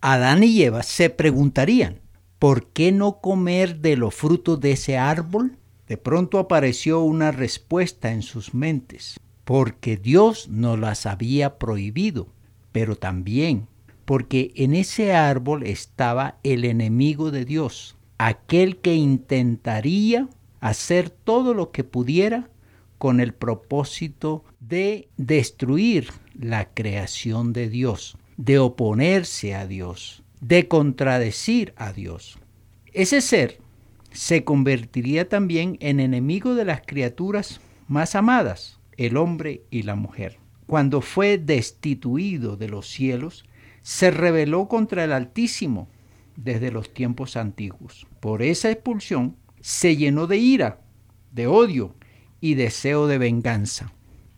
Adán y Eva se preguntarían, ¿por qué no comer de los frutos de ese árbol? De pronto apareció una respuesta en sus mentes, porque Dios nos las había prohibido, pero también porque en ese árbol estaba el enemigo de Dios, aquel que intentaría hacer todo lo que pudiera con el propósito de destruir la creación de Dios, de oponerse a Dios, de contradecir a Dios. Ese ser se convertiría también en enemigo de las criaturas más amadas, el hombre y la mujer. Cuando fue destituido de los cielos, se rebeló contra el Altísimo desde los tiempos antiguos. Por esa expulsión se llenó de ira, de odio y deseo de venganza.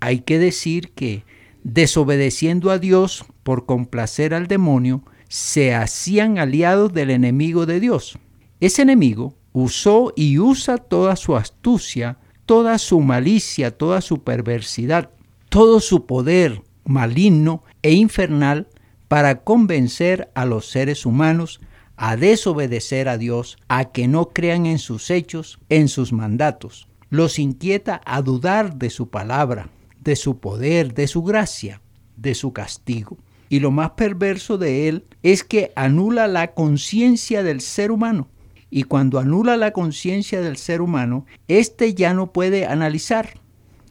Hay que decir que, desobedeciendo a Dios por complacer al demonio, se hacían aliados del enemigo de Dios. Ese enemigo usó y usa toda su astucia, toda su malicia, toda su perversidad, todo su poder maligno e infernal para convencer a los seres humanos a desobedecer a Dios, a que no crean en sus hechos, en sus mandatos. Los inquieta a dudar de su palabra, de su poder, de su gracia, de su castigo. Y lo más perverso de él es que anula la conciencia del ser humano. Y cuando anula la conciencia del ser humano, éste ya no puede analizar,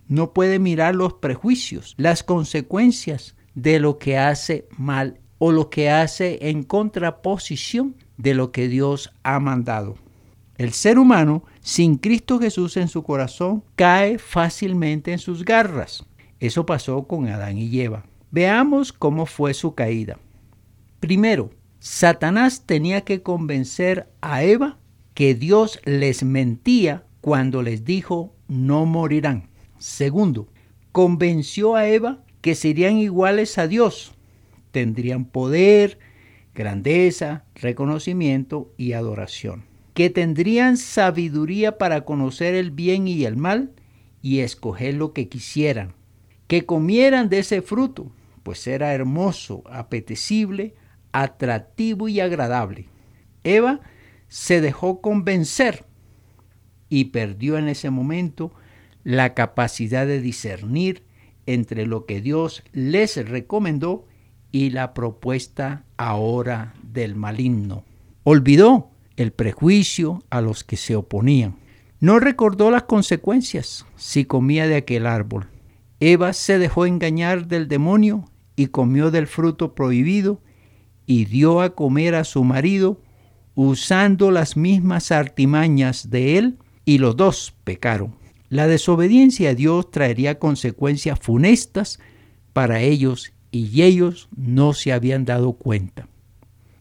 no puede mirar los prejuicios, las consecuencias de lo que hace mal o lo que hace en contraposición de lo que Dios ha mandado. El ser humano, sin Cristo Jesús en su corazón, cae fácilmente en sus garras. Eso pasó con Adán y Eva. Veamos cómo fue su caída. Primero, Satanás tenía que convencer a Eva que Dios les mentía cuando les dijo no morirán. Segundo, convenció a Eva que serían iguales a Dios tendrían poder, grandeza, reconocimiento y adoración. Que tendrían sabiduría para conocer el bien y el mal y escoger lo que quisieran. Que comieran de ese fruto, pues era hermoso, apetecible, atractivo y agradable. Eva se dejó convencer y perdió en ese momento la capacidad de discernir entre lo que Dios les recomendó y la propuesta ahora del maligno. Olvidó el prejuicio a los que se oponían. No recordó las consecuencias si comía de aquel árbol. Eva se dejó engañar del demonio y comió del fruto prohibido y dio a comer a su marido usando las mismas artimañas de él y los dos pecaron. La desobediencia a Dios traería consecuencias funestas para ellos y ellos no se habían dado cuenta.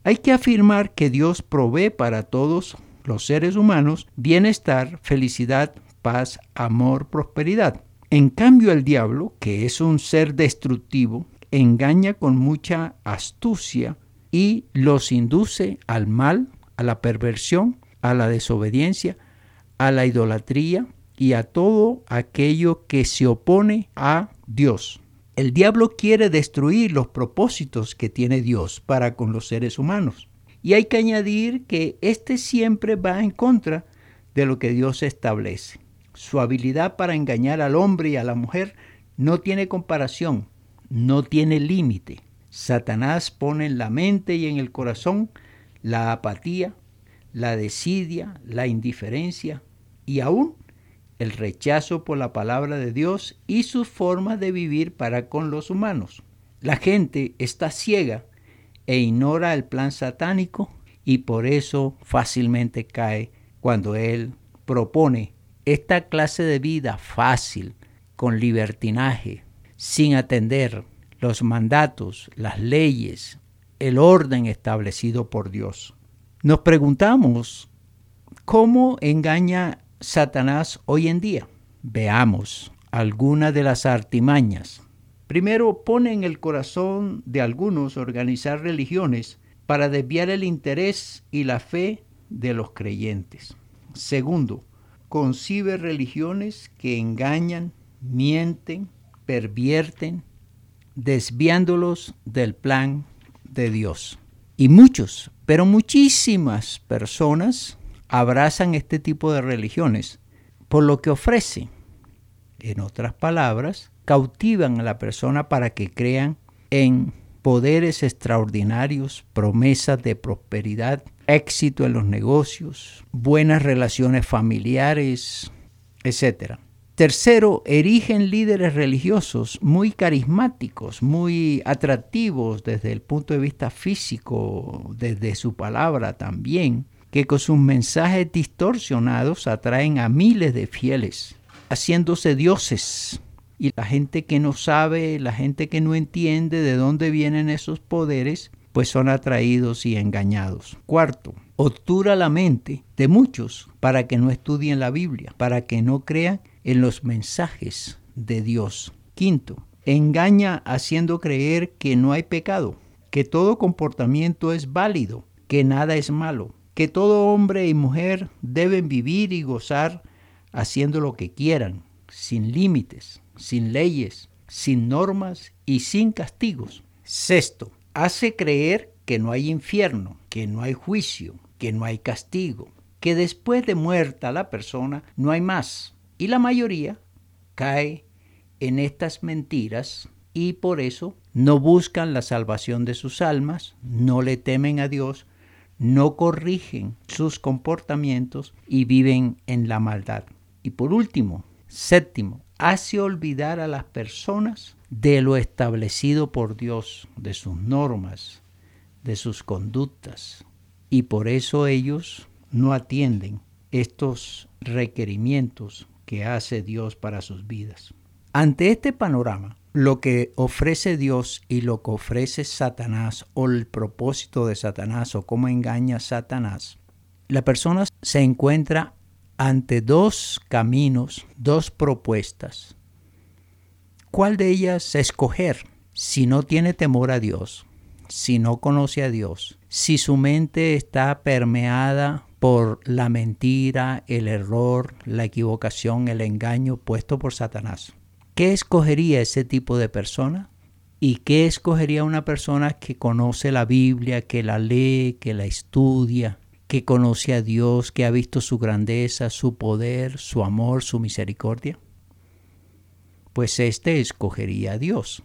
Hay que afirmar que Dios provee para todos los seres humanos bienestar, felicidad, paz, amor, prosperidad. En cambio el diablo, que es un ser destructivo, engaña con mucha astucia y los induce al mal, a la perversión, a la desobediencia, a la idolatría y a todo aquello que se opone a Dios. El diablo quiere destruir los propósitos que tiene Dios para con los seres humanos. Y hay que añadir que éste siempre va en contra de lo que Dios establece. Su habilidad para engañar al hombre y a la mujer no tiene comparación, no tiene límite. Satanás pone en la mente y en el corazón la apatía, la desidia, la indiferencia y aún el rechazo por la palabra de Dios y sus formas de vivir para con los humanos. La gente está ciega e ignora el plan satánico y por eso fácilmente cae cuando él propone esta clase de vida fácil, con libertinaje, sin atender los mandatos, las leyes, el orden establecido por Dios. Nos preguntamos, ¿cómo engaña Satanás hoy en día? Veamos algunas de las artimañas. Primero, pone en el corazón de algunos organizar religiones para desviar el interés y la fe de los creyentes. Segundo, concibe religiones que engañan, mienten, pervierten, desviándolos del plan de Dios. Y muchos, pero muchísimas personas abrazan este tipo de religiones por lo que ofrece. En otras palabras, cautivan a la persona para que crean en poderes extraordinarios, promesas de prosperidad, éxito en los negocios, buenas relaciones familiares, etc. Tercero, erigen líderes religiosos muy carismáticos, muy atractivos desde el punto de vista físico, desde su palabra también, que con sus mensajes distorsionados atraen a miles de fieles, haciéndose dioses. Y la gente que no sabe, la gente que no entiende de dónde vienen esos poderes, pues son atraídos y engañados. Cuarto, obtura la mente de muchos para que no estudien la Biblia, para que no crean en los mensajes de Dios. Quinto, engaña haciendo creer que no hay pecado, que todo comportamiento es válido, que nada es malo, que todo hombre y mujer deben vivir y gozar haciendo lo que quieran, sin límites, sin leyes, sin normas y sin castigos. Sexto, hace creer que no hay infierno, que no hay juicio, que no hay castigo, que después de muerta la persona no hay más, y la mayoría cae en estas mentiras y por eso no buscan la salvación de sus almas, no le temen a Dios, no corrigen sus comportamientos y viven en la maldad. Y por último, séptimo, hace olvidar a las personas de lo establecido por Dios, de sus normas, de sus conductas. Y por eso ellos no atienden estos requerimientos que hace Dios para sus vidas. Ante este panorama, lo que ofrece Dios y lo que ofrece Satanás o el propósito de Satanás o cómo engaña Satanás, la persona se encuentra ante dos caminos, dos propuestas. ¿Cuál de ellas escoger si no tiene temor a Dios, si no conoce a Dios, si su mente está permeada por la mentira, el error, la equivocación, el engaño puesto por Satanás. ¿Qué escogería ese tipo de persona? ¿Y qué escogería una persona que conoce la Biblia, que la lee, que la estudia, que conoce a Dios, que ha visto su grandeza, su poder, su amor, su misericordia? Pues éste escogería a Dios.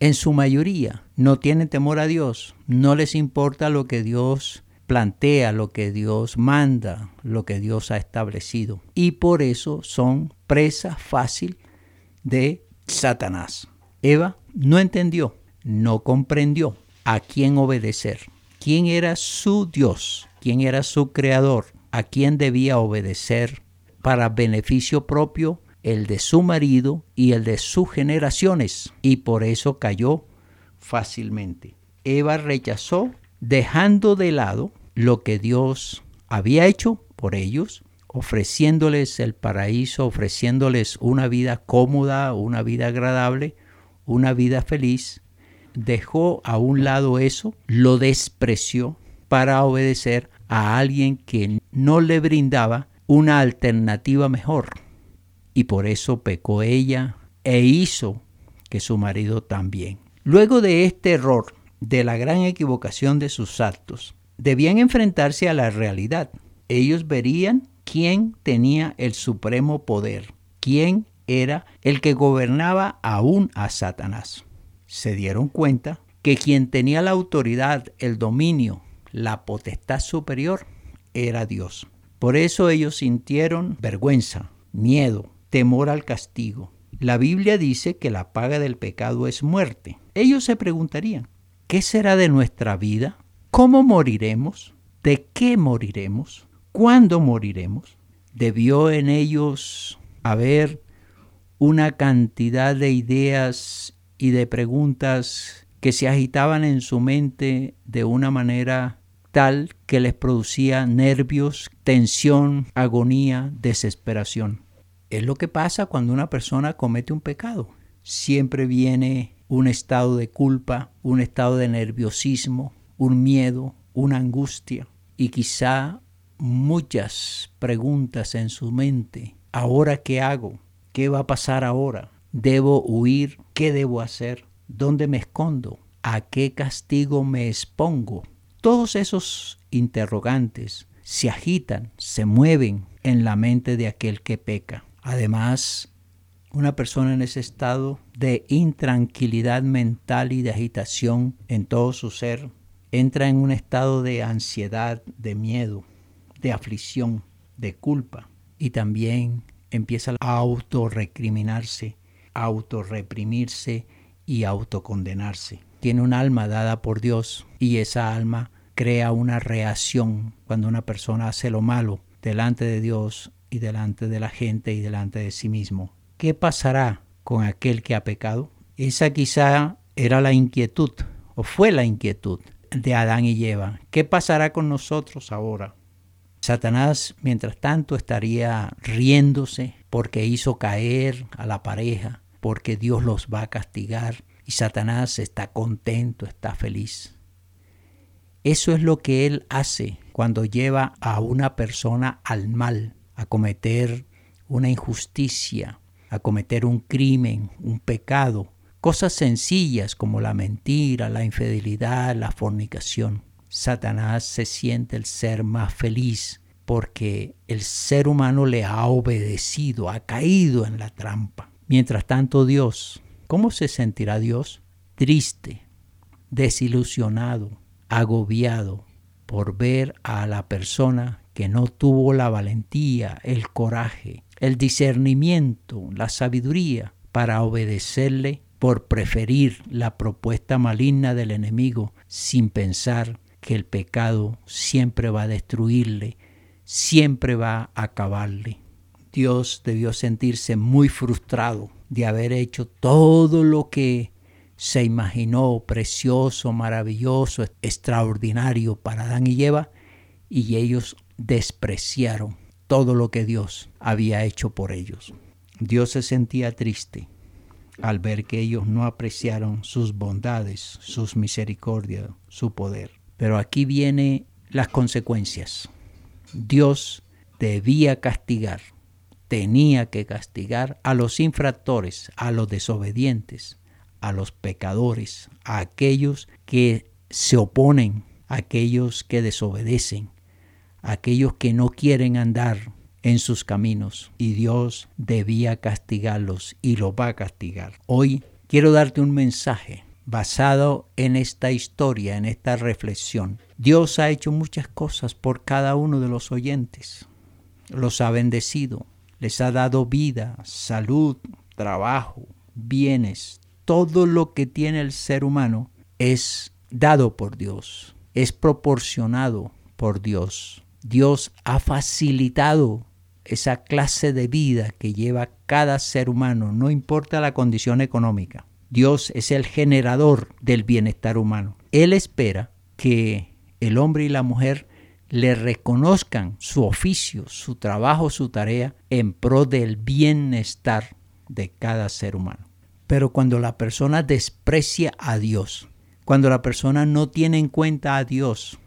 En su mayoría no tienen temor a Dios, no les importa lo que Dios plantea lo que Dios manda, lo que Dios ha establecido. Y por eso son presa fácil de Satanás. Eva no entendió, no comprendió a quién obedecer, quién era su Dios, quién era su creador, a quién debía obedecer para beneficio propio el de su marido y el de sus generaciones, y por eso cayó fácilmente. Eva rechazó dejando de lado lo que Dios había hecho por ellos, ofreciéndoles el paraíso, ofreciéndoles una vida cómoda, una vida agradable, una vida feliz, dejó a un lado eso, lo despreció para obedecer a alguien que no le brindaba una alternativa mejor. Y por eso pecó ella e hizo que su marido también. Luego de este error, de la gran equivocación de sus actos, debían enfrentarse a la realidad. Ellos verían quién tenía el supremo poder, quién era el que gobernaba aún a Satanás. Se dieron cuenta que quien tenía la autoridad, el dominio, la potestad superior era Dios. Por eso ellos sintieron vergüenza, miedo, temor al castigo. La Biblia dice que la paga del pecado es muerte. Ellos se preguntarían, ¿qué será de nuestra vida? ¿Cómo moriremos? ¿De qué moriremos? ¿Cuándo moriremos? Debió en ellos haber una cantidad de ideas y de preguntas que se agitaban en su mente de una manera tal que les producía nervios, tensión, agonía, desesperación. Es lo que pasa cuando una persona comete un pecado. Siempre viene un estado de culpa, un estado de nerviosismo, un miedo, una angustia y quizá muchas preguntas en su mente. ¿Ahora qué hago? ¿Qué va a pasar ahora? ¿Debo huir? ¿Qué debo hacer? ¿Dónde me escondo? ¿A qué castigo me expongo? Todos esos interrogantes se agitan, se mueven en la mente de aquel que peca. Además, una persona en ese estado de intranquilidad mental y de agitación en todo su ser entra en un estado de ansiedad, de miedo, de aflicción, de culpa y también empieza a autorrecriminarse, autorreprimirse y autocondenarse. Tiene un alma dada por Dios y esa alma crea una reacción cuando una persona hace lo malo delante de Dios y delante de la gente y delante de sí mismo. ¿Qué pasará con aquel que ha pecado? Esa quizá era la inquietud o fue la inquietud de Adán y Eva. ¿Qué pasará con nosotros ahora? Satanás, mientras tanto, estaría riéndose porque hizo caer a la pareja, porque Dios los va a castigar y Satanás está contento, está feliz. Eso es lo que él hace cuando lleva a una persona al mal, a cometer una injusticia, a cometer un crimen, un pecado, cosas sencillas como la mentira, la infidelidad, la fornicación. Satanás se siente el ser más feliz porque el ser humano le ha obedecido, ha caído en la trampa. Mientras tanto Dios, ¿cómo se sentirá Dios? Triste, desilusionado, agobiado por ver a la persona que no tuvo la valentía, el coraje, el discernimiento, la sabiduría para obedecerle por preferir la propuesta maligna del enemigo sin pensar que el pecado siempre va a destruirle, siempre va a acabarle. Dios debió sentirse muy frustrado de haber hecho todo lo que se imaginó precioso, maravilloso, extraordinario para Adán y Eva, y ellos despreciaron todo lo que Dios había hecho por ellos. Dios se sentía triste al ver que ellos no apreciaron sus bondades, sus misericordias, su poder. Pero aquí vienen las consecuencias. Dios debía castigar, tenía que castigar a los infractores, a los desobedientes, a los pecadores, a aquellos que se oponen, a aquellos que desobedecen, a aquellos que no quieren andar en sus caminos y Dios debía castigarlos y lo va a castigar. Hoy quiero darte un mensaje basado en esta historia, en esta reflexión. Dios ha hecho muchas cosas por cada uno de los oyentes. Los ha bendecido, les ha dado vida, salud, trabajo, bienes, todo lo que tiene el ser humano es dado por Dios, es proporcionado por Dios. Dios ha facilitado esa clase de vida que lleva cada ser humano, no importa la condición económica. Dios es el generador del bienestar humano. Él espera que el hombre y la mujer le reconozcan su oficio, su trabajo, su tarea en pro del bienestar de cada ser humano. Pero cuando la persona desprecia a Dios, cuando la persona no tiene en cuenta a Dios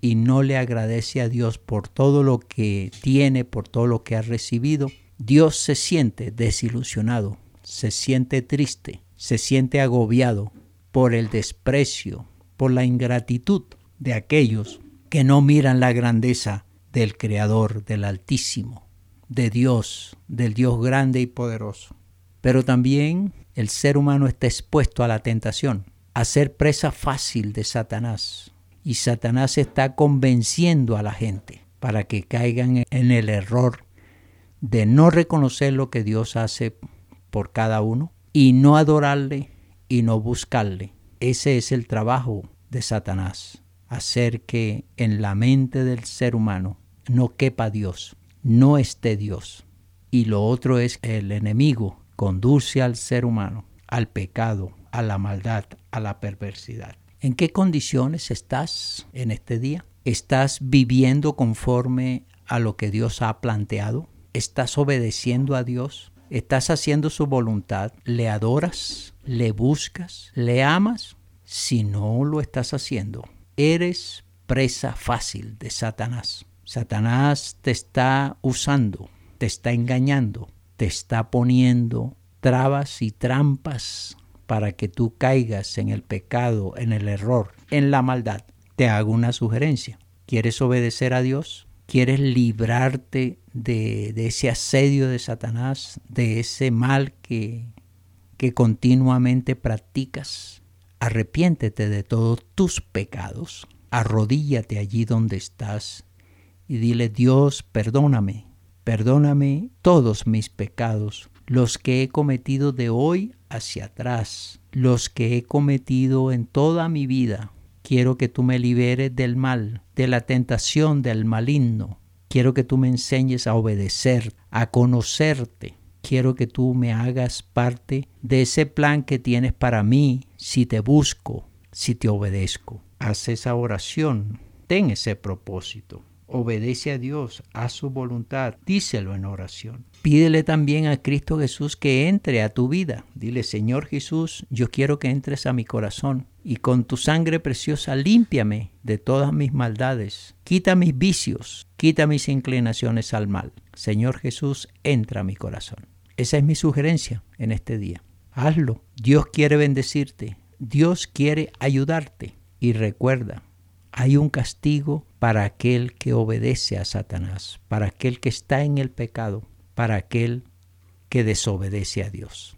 y no le agradece a Dios por todo lo que tiene, por todo lo que ha recibido, Dios se siente desilusionado, se siente triste, se siente agobiado por el desprecio, por la ingratitud de aquellos que no miran la grandeza del Creador, del Altísimo, de Dios, del Dios grande y poderoso. Pero también el ser humano está expuesto a la tentación, a ser presa fácil de Satanás. Y Satanás está convenciendo a la gente para que caigan en el error de no reconocer lo que Dios hace por cada uno y no adorarle y no buscarle. Ese es el trabajo de Satanás, hacer que en la mente del ser humano no quepa Dios, no esté Dios. Y lo otro es el enemigo conduce al ser humano al pecado, a la maldad, a la perversidad. ¿En qué condiciones estás en este día? ¿Estás viviendo conforme a lo que Dios ha planteado? ¿Estás obedeciendo a Dios? ¿Estás haciendo su voluntad? ¿Le adoras? ¿Le buscas? ¿Le amas? Si no lo estás haciendo, eres presa fácil de Satanás. Satanás te está usando, te está engañando, te está poniendo trabas y trampas para que tú caigas en el pecado, en el error, en la maldad. te hago una sugerencia. ¿Quieres obedecer a Dios? ¿Quieres librarte de, ese asedio de Satanás, de ese mal que, que continuamente practicas? Arrepiéntete de todos tus pecados. Arrodíllate allí donde estás y dile, Dios, perdóname, perdóname todos mis pecados, los que he cometido de hoy hacia atrás, los que he cometido en toda mi vida. Quiero que tú me liberes del mal, de la tentación del maligno. Quiero que tú me enseñes a obedecer, a conocerte. Quiero que tú me hagas parte de ese plan que tienes para mí si te busco, si te obedezco. Haz esa oración, ten ese propósito obedece a Dios, a su voluntad, díselo en oración. Pídele también a Cristo Jesús que entre a tu vida. Dile, Señor Jesús, yo quiero que entres a mi corazón y con tu sangre preciosa límpiame de todas mis maldades. Quita mis vicios, quita mis inclinaciones al mal. Señor Jesús, entra a mi corazón. Esa es mi sugerencia en este día. Hazlo. Dios quiere bendecirte. Dios quiere ayudarte. Y recuerda, hay un castigo para aquel que obedece a Satanás, para aquel que está en el pecado, para aquel que desobedece a Dios.